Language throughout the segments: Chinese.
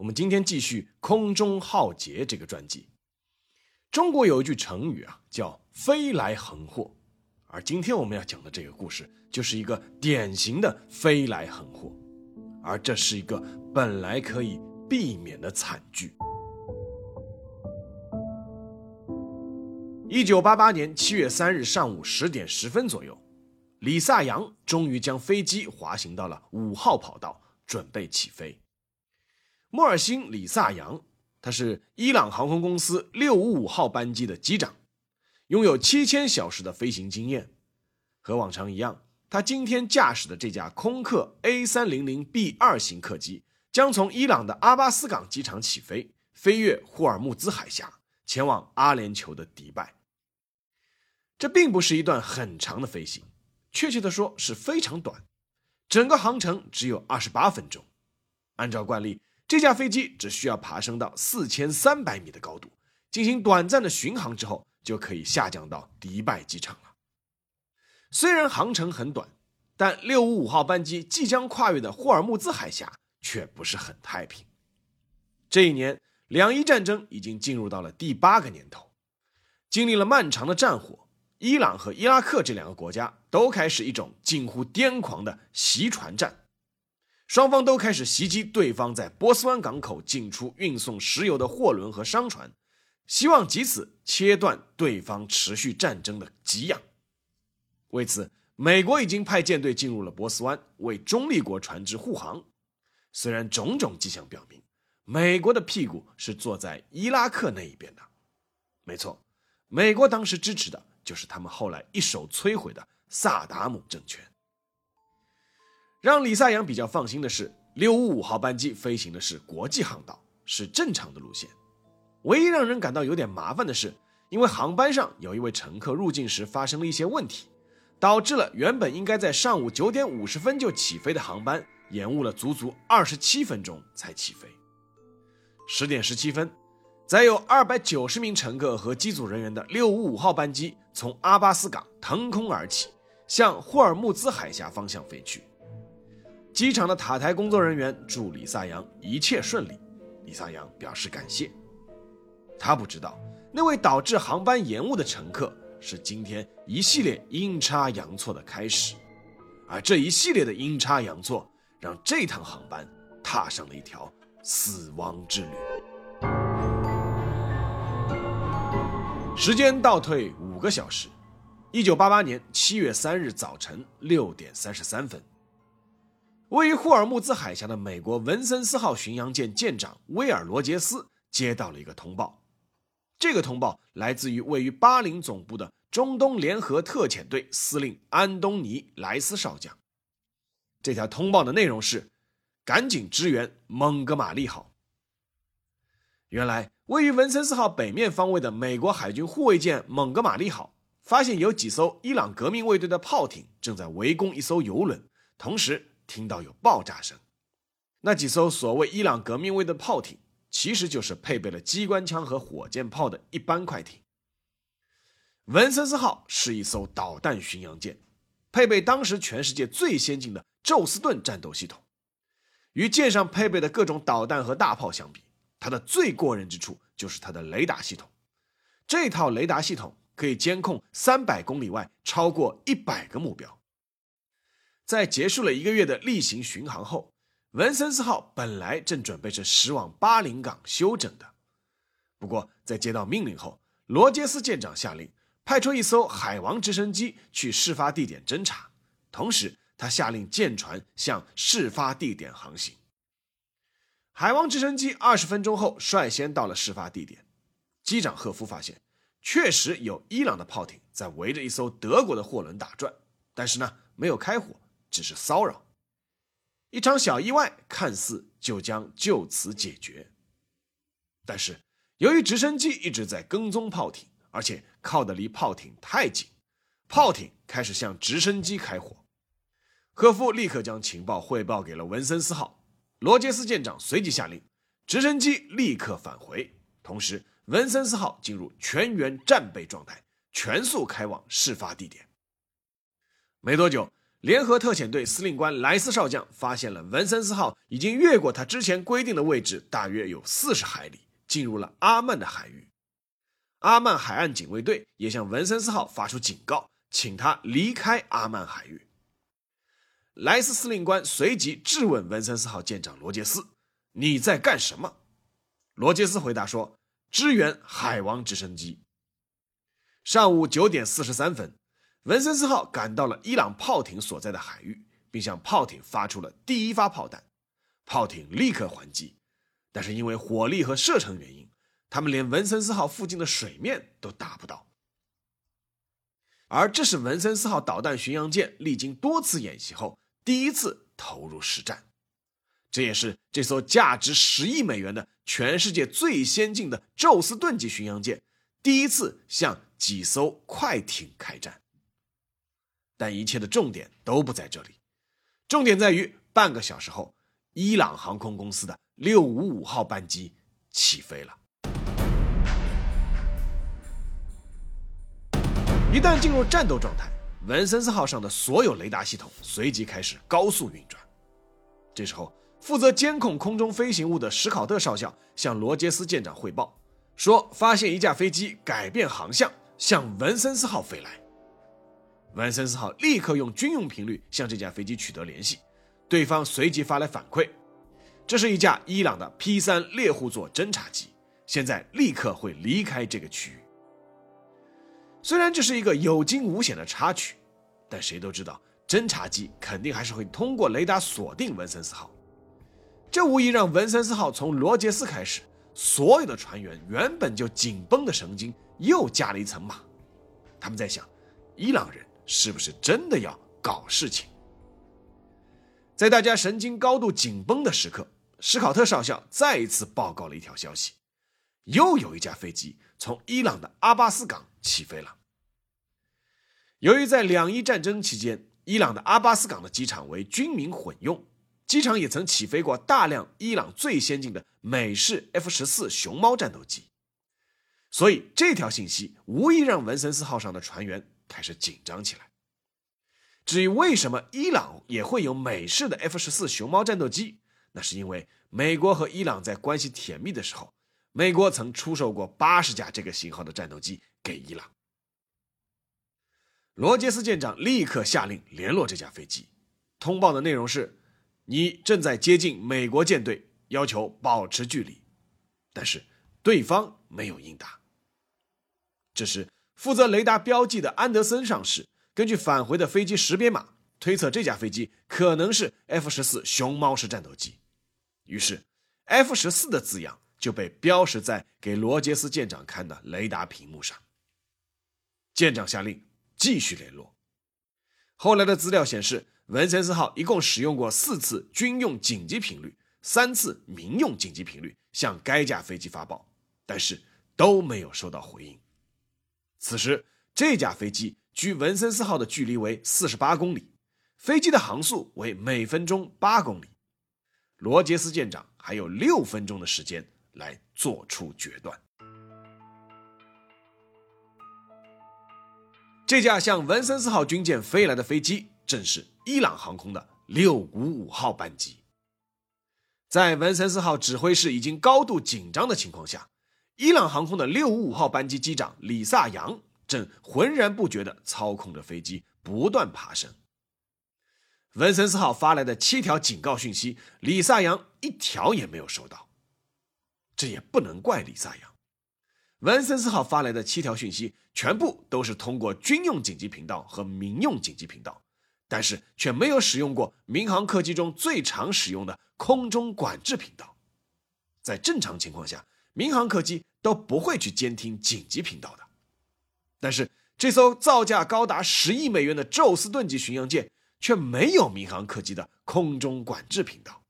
我们今天继续《空中浩劫》这个传记。中国有一句成语啊，叫“飞来横祸”，而今天我们要讲的这个故事，就是一个典型的“飞来横祸”，而这是一个本来可以避免的惨剧。一九八八年七月三日上午十点十分左右。李萨扬终于将飞机滑行到了五号跑道，准备起飞。莫尔辛·李萨扬，他是伊朗航空公司六五五号班机的机长，拥有七千小时的飞行经验。和往常一样，他今天驾驶的这架空客 A 三零零 B 二型客机将从伊朗的阿巴斯港机场起飞，飞越霍尔木兹海峡，前往阿联酋的迪拜。这并不是一段很长的飞行。确切的说是非常短，整个航程只有二十八分钟。按照惯例，这架飞机只需要爬升到四千三百米的高度，进行短暂的巡航之后，就可以下降到迪拜机场了。虽然航程很短，但六五五号班机即将跨越的霍尔木兹海峡却不是很太平。这一年，两伊战争已经进入到了第八个年头，经历了漫长的战火。伊朗和伊拉克这两个国家都开始一种近乎癫狂的袭船战，双方都开始袭击对方在波斯湾港口进出运送石油的货轮和商船，希望借此切断对方持续战争的给养。为此，美国已经派舰队进入了波斯湾，为中立国船只护航。虽然种种迹象表明，美国的屁股是坐在伊拉克那一边的。没错，美国当时支持的。就是他们后来一手摧毁的萨达姆政权。让李萨扬比较放心的是，六五五号班机飞行的是国际航道，是正常的路线。唯一让人感到有点麻烦的是，因为航班上有一位乘客入境时发生了一些问题，导致了原本应该在上午九点五十分就起飞的航班延误了足足二十七分钟才起飞。十点十七分。载有二百九十名乘客和机组人员的六五五号班机从阿巴斯港腾空而起，向霍尔木兹海峡方向飞去。机场的塔台工作人员祝李萨扬一切顺利，李萨扬表示感谢。他不知道，那位导致航班延误的乘客是今天一系列阴差阳错的开始，而这一系列的阴差阳错，让这趟航班踏上了一条死亡之旅。时间倒退五个小时，一九八八年七月三日早晨六点三十三分，位于霍尔木兹海峡的美国文森斯号巡洋舰舰长威尔罗杰斯接到了一个通报。这个通报来自于位于巴林总部的中东联合特遣队司令安东尼莱斯少将。这条通报的内容是：赶紧支援蒙哥马利号。原来。位于文森斯号北面方位的美国海军护卫舰蒙哥马利号发现有几艘伊朗革命卫队的炮艇正在围攻一艘油轮，同时听到有爆炸声。那几艘所谓伊朗革命卫的炮艇，其实就是配备了机关枪和火箭炮的一般快艇。文森斯号是一艘导弹巡洋舰，配备当时全世界最先进的宙斯盾战斗系统，与舰上配备的各种导弹和大炮相比。它的最过人之处就是它的雷达系统，这套雷达系统可以监控三百公里外超过一百个目标。在结束了一个月的例行巡航后，文森斯号本来正准备着驶往巴林港休整的，不过在接到命令后，罗杰斯舰长下令派出一艘海王直升机去事发地点侦察，同时他下令舰船向事发地点航行。海王直升机二十分钟后率先到了事发地点，机长赫夫发现，确实有伊朗的炮艇在围着一艘德国的货轮打转，但是呢，没有开火，只是骚扰。一场小意外看似就将就此解决。但是由于直升机一直在跟踪炮艇，而且靠得离炮艇太近，炮艇开始向直升机开火。科夫立刻将情报汇报给了文森斯号，罗杰斯舰长随即下令，直升机立刻返回，同时文森斯号进入全员战备状态，全速开往事发地点。没多久，联合特遣队司令官莱斯少将发现了文森斯号已经越过他之前规定的位置，大约有四十海里，进入了阿曼的海域。阿曼海岸警卫队也向文森斯号发出警告，请他离开阿曼海域。莱斯司令官随即质问文森斯号舰长罗杰斯：“你在干什么？”罗杰斯回答说：“支援海王直升机。”上午九点四十三分，文森斯号赶到了伊朗炮艇所在的海域，并向炮艇发出了第一发炮弹。炮艇立刻还击，但是因为火力和射程原因，他们连文森斯号附近的水面都打不到。而这是文森斯号导弹巡洋舰历经多次演习后。第一次投入实战，这也是这艘价值十亿美元的全世界最先进的宙斯盾级巡洋舰第一次向几艘快艇开战。但一切的重点都不在这里，重点在于半个小时后，伊朗航空公司的六五五号班机起飞了。一旦进入战斗状态。文森斯号上的所有雷达系统随即开始高速运转。这时候，负责监控空中飞行物的史考特少校向罗杰斯舰长汇报说，发现一架飞机改变航向向文森斯号飞来。文森斯号立刻用军用频率向这架飞机取得联系，对方随即发来反馈：这是一架伊朗的 P 三猎户座侦察机，现在立刻会离开这个区域。虽然这是一个有惊无险的插曲，但谁都知道，侦察机肯定还是会通过雷达锁定文森斯号。这无疑让文森斯号从罗杰斯开始，所有的船员原本就紧绷的神经又加了一层码。他们在想，伊朗人是不是真的要搞事情？在大家神经高度紧绷的时刻，史考特少校再一次报告了一条消息：又有一架飞机从伊朗的阿巴斯港。起飞了。由于在两伊战争期间，伊朗的阿巴斯港的机场为军民混用，机场也曾起飞过大量伊朗最先进的美式 F 十四熊猫战斗机，所以这条信息无疑让文森斯号上的船员开始紧张起来。至于为什么伊朗也会有美式的 F 十四熊猫战斗机，那是因为美国和伊朗在关系甜蜜的时候，美国曾出售过八十架这个型号的战斗机。给伊朗，罗杰斯舰长立刻下令联络这架飞机，通报的内容是：你正在接近美国舰队，要求保持距离。但是对方没有应答。这时，负责雷达标记的安德森上士根据返回的飞机识别码推测，这架飞机可能是 F 十四熊猫式战斗机，于是 F 十四的字样就被标识在给罗杰斯舰长看的雷达屏幕上。舰长下令继续联络。后来的资料显示，文森斯号一共使用过四次军用紧急频率，三次民用紧急频率向该架飞机发报，但是都没有收到回应。此时，这架飞机距文森斯号的距离为四十八公里，飞机的航速为每分钟八公里。罗杰斯舰长还有六分钟的时间来做出决断。这架向文森斯号军舰飞来的飞机，正是伊朗航空的六五五号班机。在文森斯号指挥室已经高度紧张的情况下，伊朗航空的六五五号班机机长李萨扬正浑然不觉地操控着飞机不断爬升。文森斯号发来的七条警告讯息，李萨扬一条也没有收到。这也不能怪李萨扬。文森斯号发来的七条讯息，全部都是通过军用紧急频道和民用紧急频道，但是却没有使用过民航客机中最常使用的空中管制频道。在正常情况下，民航客机都不会去监听紧急频道的。但是这艘造价高达十亿美元的宙斯盾级巡洋舰却没有民航客机的空中管制频道。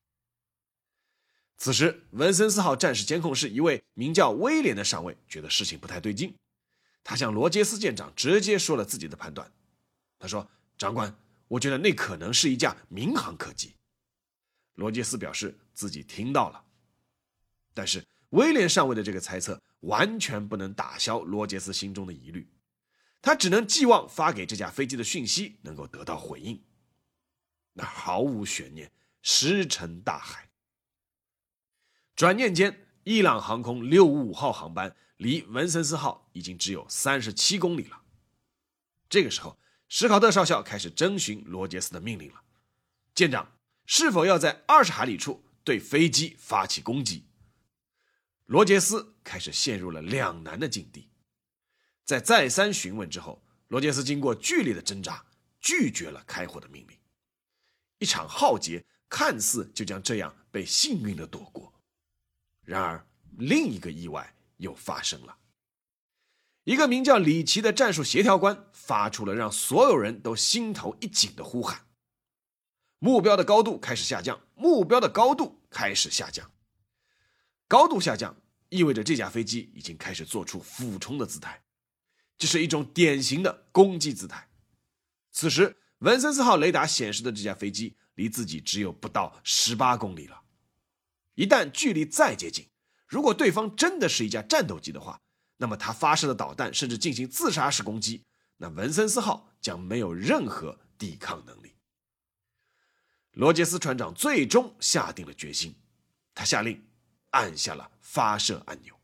此时，文森斯号战时监控室一位名叫威廉的上尉觉得事情不太对劲，他向罗杰斯舰长直接说了自己的判断。他说：“长官，我觉得那可能是一架民航客机。”罗杰斯表示自己听到了，但是威廉上尉的这个猜测完全不能打消罗杰斯心中的疑虑，他只能寄望发给这架飞机的讯息能够得到回应。那毫无悬念，石沉大海。转念间，伊朗航空六五五号航班离文森斯号已经只有三十七公里了。这个时候，史考特少校开始征询罗杰斯的命令了：“舰长，是否要在二十海里处对飞机发起攻击？”罗杰斯开始陷入了两难的境地。在再三询问之后，罗杰斯经过剧烈的挣扎，拒绝了开火的命令。一场浩劫看似就将这样被幸运的躲过。然而，另一个意外又发生了。一个名叫里奇的战术协调官发出了让所有人都心头一紧的呼喊：“目标的高度开始下降，目标的高度开始下降。”高度下降意味着这架飞机已经开始做出俯冲的姿态，这是一种典型的攻击姿态。此时，文森斯号雷达显示的这架飞机离自己只有不到十八公里了。一旦距离再接近，如果对方真的是一架战斗机的话，那么他发射的导弹甚至进行自杀式攻击，那文森斯号将没有任何抵抗能力。罗杰斯船长最终下定了决心，他下令按下了发射按钮。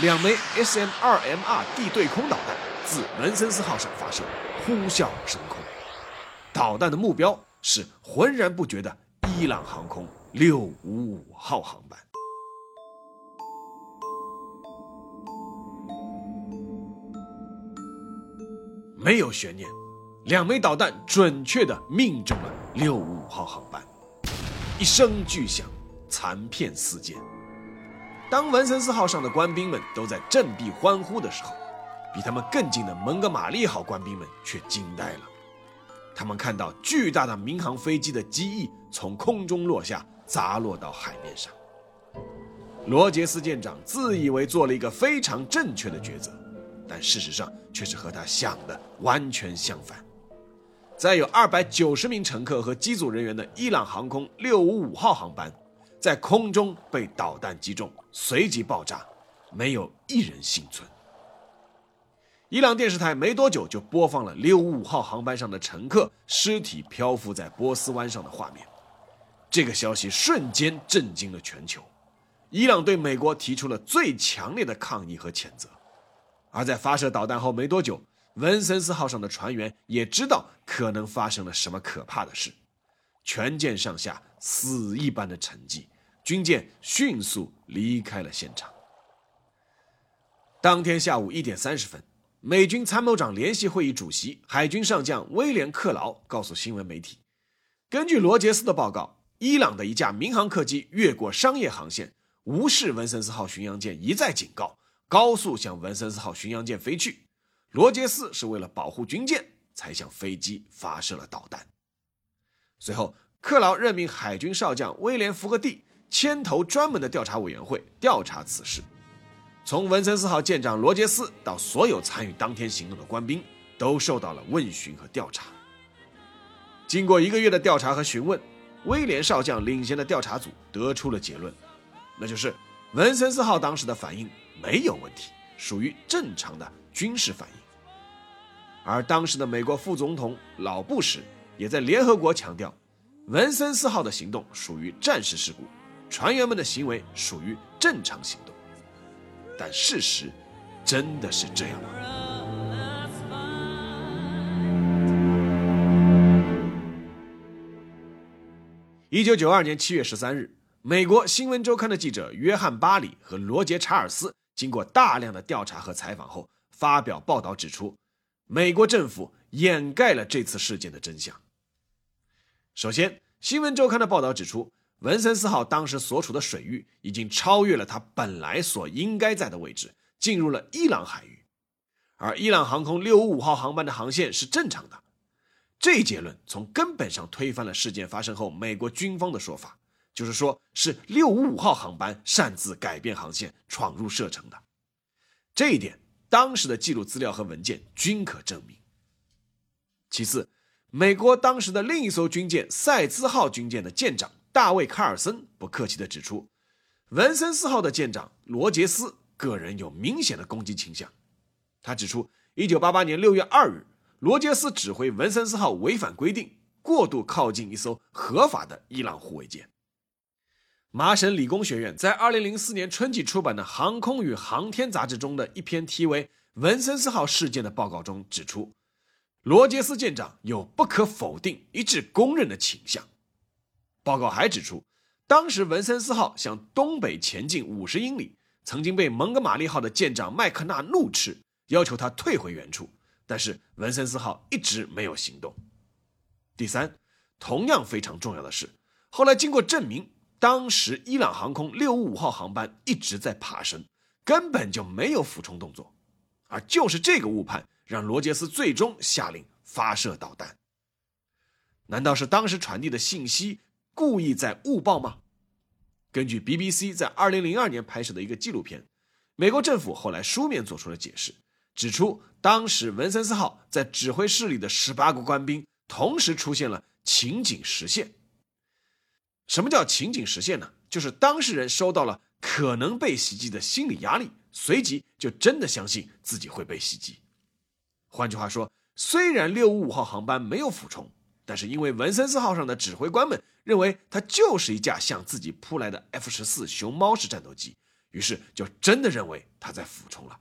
两枚 SM-2MR 地对空导弹自文森斯号上发射，呼啸升空。导弹的目标是浑然不觉的伊朗航空。六五五号航班没有悬念，两枚导弹准确的命中了六五五号航班，一声巨响，残片四溅。当文森斯号上的官兵们都在振臂欢呼的时候，比他们更近的蒙哥马利号官兵们却惊呆了。他们看到巨大的民航飞机的机翼从空中落下。砸落到海面上。罗杰斯舰长自以为做了一个非常正确的抉择，但事实上却是和他想的完全相反。载有二百九十名乘客和机组人员的伊朗航空六五五号航班，在空中被导弹击中，随即爆炸，没有一人幸存。伊朗电视台没多久就播放了六五五号航班上的乘客尸体漂浮在波斯湾上的画面。这个消息瞬间震惊了全球，伊朗对美国提出了最强烈的抗议和谴责。而在发射导弹后没多久，文森斯号上的船员也知道可能发生了什么可怕的事，全舰上下死一般的沉寂，军舰迅速离开了现场。当天下午一点三十分，美军参谋长联席会议主席海军上将威廉·克劳告诉新闻媒体，根据罗杰斯的报告。伊朗的一架民航客机越过商业航线，无视文森斯号巡洋舰一再警告，高速向文森斯号巡洋舰飞去。罗杰斯是为了保护军舰，才向飞机发射了导弹。随后，克劳任命海军少将威廉·福格蒂牵头专门的调查委员会调查此事。从文森斯号舰长罗杰斯到所有参与当天行动的官兵，都受到了问询和调查。经过一个月的调查和询问。威廉少将领衔的调查组得出了结论，那就是文森斯号当时的反应没有问题，属于正常的军事反应。而当时的美国副总统老布什也在联合国强调，文森斯号的行动属于战时事故，船员们的行为属于正常行动。但事实真的是这样吗？一九九二年七月十三日，美国《新闻周刊》的记者约翰·巴里和罗杰·查尔斯经过大量的调查和采访后，发表报道指出，美国政府掩盖了这次事件的真相。首先，《新闻周刊》的报道指出，文森斯号当时所处的水域已经超越了它本来所应该在的位置，进入了伊朗海域，而伊朗航空六五五号航班的航线是正常的。这一结论从根本上推翻了事件发生后美国军方的说法，就是说是六五五号航班擅自改变航线闯入射程的。这一点，当时的记录资料和文件均可证明。其次，美国当时的另一艘军舰塞兹号军舰的舰长大卫·卡尔森不客气地指出，文森斯号的舰长罗杰斯个人有明显的攻击倾向。他指出，1988年6月2日，罗杰斯指挥文森斯号违反规定，过度靠近一艘合法的伊朗护卫舰。麻省理工学院在2004年春季出版的《航空与航天》杂志中的一篇题为《文森斯号事件》的报告中指出。罗杰斯舰长有不可否定、一致公认的倾向。报告还指出，当时文森斯号向东北前进五十英里，曾经被蒙哥马利号的舰长麦克纳怒斥，要求他退回原处，但是文森斯号一直没有行动。第三，同样非常重要的是，后来经过证明，当时伊朗航空六五五号航班一直在爬升，根本就没有俯冲动作，而就是这个误判。让罗杰斯最终下令发射导弹。难道是当时传递的信息故意在误报吗？根据 BBC 在2002年拍摄的一个纪录片，美国政府后来书面做出了解释，指出当时文森斯号在指挥室里的18个官兵同时出现了情景实现。什么叫情景实现呢？就是当事人收到了可能被袭击的心理压力，随即就真的相信自己会被袭击。换句话说，虽然六五五号航班没有俯冲，但是因为文森斯号上的指挥官们认为它就是一架向自己扑来的 F 十四熊猫式战斗机，于是就真的认为它在俯冲了。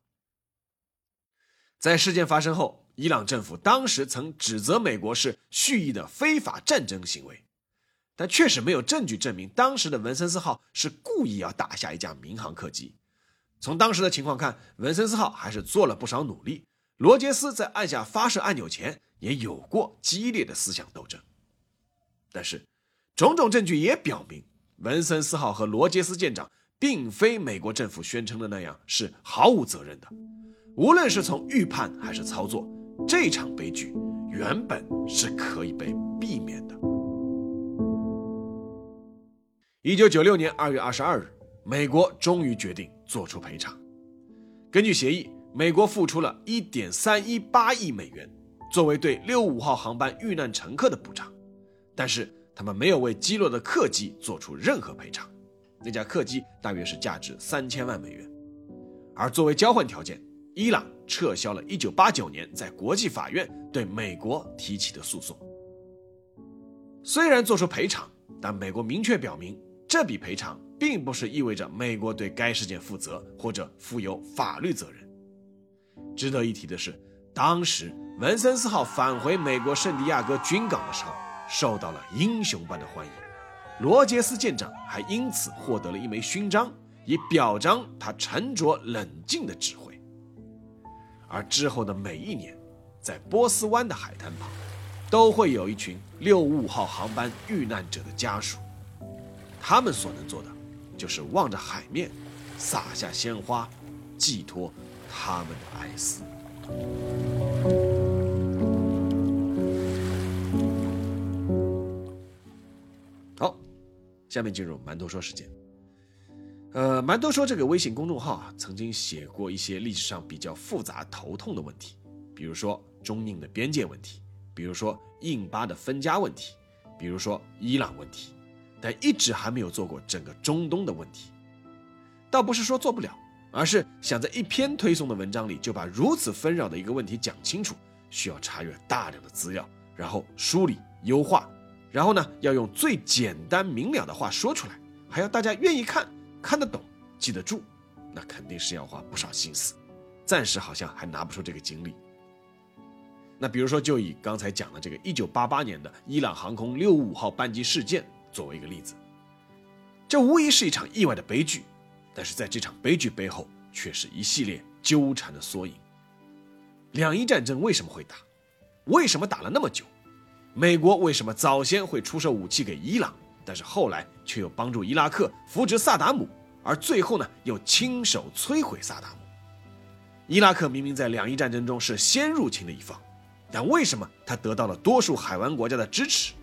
在事件发生后，伊朗政府当时曾指责美国是蓄意的非法战争行为，但确实没有证据证明当时的文森斯号是故意要打下一架民航客机。从当时的情况看，文森斯号还是做了不少努力。罗杰斯在按下发射按钮前也有过激烈的思想斗争，但是种种证据也表明，文森斯号和罗杰斯舰长并非美国政府宣称的那样是毫无责任的。无论是从预判还是操作，这场悲剧原本是可以被避免的。一九九六年二月二十二日，美国终于决定做出赔偿，根据协议。美国付出了1.318亿美元，作为对65号航班遇难乘客的补偿，但是他们没有为击落的客机做出任何赔偿。那架客机大约是价值三千万美元，而作为交换条件，伊朗撤销了1989年在国际法院对美国提起的诉讼。虽然做出赔偿，但美国明确表明，这笔赔偿并不是意味着美国对该事件负责或者负有法律责任。值得一提的是，当时文森斯号返回美国圣地亚哥军港的时候，受到了英雄般的欢迎。罗杰斯舰长还因此获得了一枚勋章，以表彰他沉着冷静的指挥。而之后的每一年，在波斯湾的海滩旁，都会有一群六五五号航班遇难者的家属，他们所能做的，就是望着海面，撒下鲜花，寄托。他们的哀思。下面进入馒头说时间。呃，馒头说这个微信公众号啊，曾经写过一些历史上比较复杂、头痛的问题，比如说中印的边界问题，比如说印巴的分家问题，比如说伊朗问题，但一直还没有做过整个中东的问题。倒不是说做不了。而是想在一篇推送的文章里就把如此纷扰的一个问题讲清楚，需要查阅大量的资料，然后梳理优化，然后呢要用最简单明了的话说出来，还要大家愿意看、看得懂、记得住，那肯定是要花不少心思。暂时好像还拿不出这个精力。那比如说，就以刚才讲的这个1988年的伊朗航空655号班机事件作为一个例子，这无疑是一场意外的悲剧。但是在这场悲剧背后，却是一系列纠缠的缩影。两伊战争为什么会打？为什么打了那么久？美国为什么早先会出售武器给伊朗，但是后来却又帮助伊拉克扶植萨达姆，而最后呢又亲手摧毁萨达姆？伊拉克明明在两伊战争中是先入侵的一方，但为什么他得到了多数海湾国家的支持？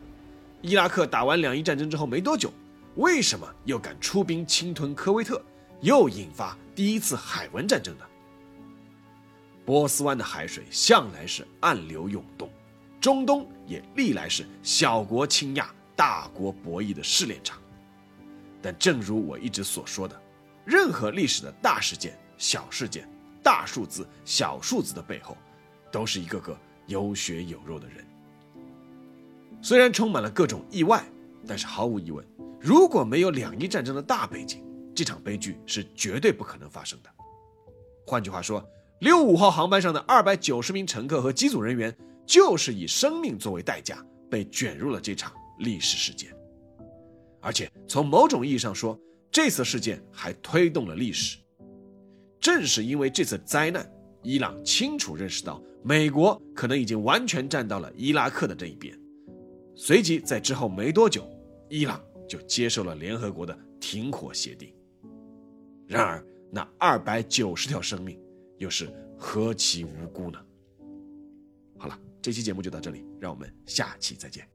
伊拉克打完两伊战争之后没多久。为什么又敢出兵侵吞科威特，又引发第一次海湾战争呢？波斯湾的海水向来是暗流涌动，中东也历来是小国倾轧、大国博弈的试炼场。但正如我一直所说的，任何历史的大事件、小事件、大数字、小数字的背后，都是一个个有血有肉的人。虽然充满了各种意外，但是毫无疑问，如果没有两伊战争的大背景，这场悲剧是绝对不可能发生的。换句话说，六五号航班上的二百九十名乘客和机组人员，就是以生命作为代价被卷入了这场历史事件。而且从某种意义上说，这次事件还推动了历史。正是因为这次灾难，伊朗清楚认识到美国可能已经完全站到了伊拉克的这一边。随即在之后没多久，伊朗就接受了联合国的停火协定。然而，那二百九十条生命又是何其无辜呢？这期节目就到这里，让我们下期再见。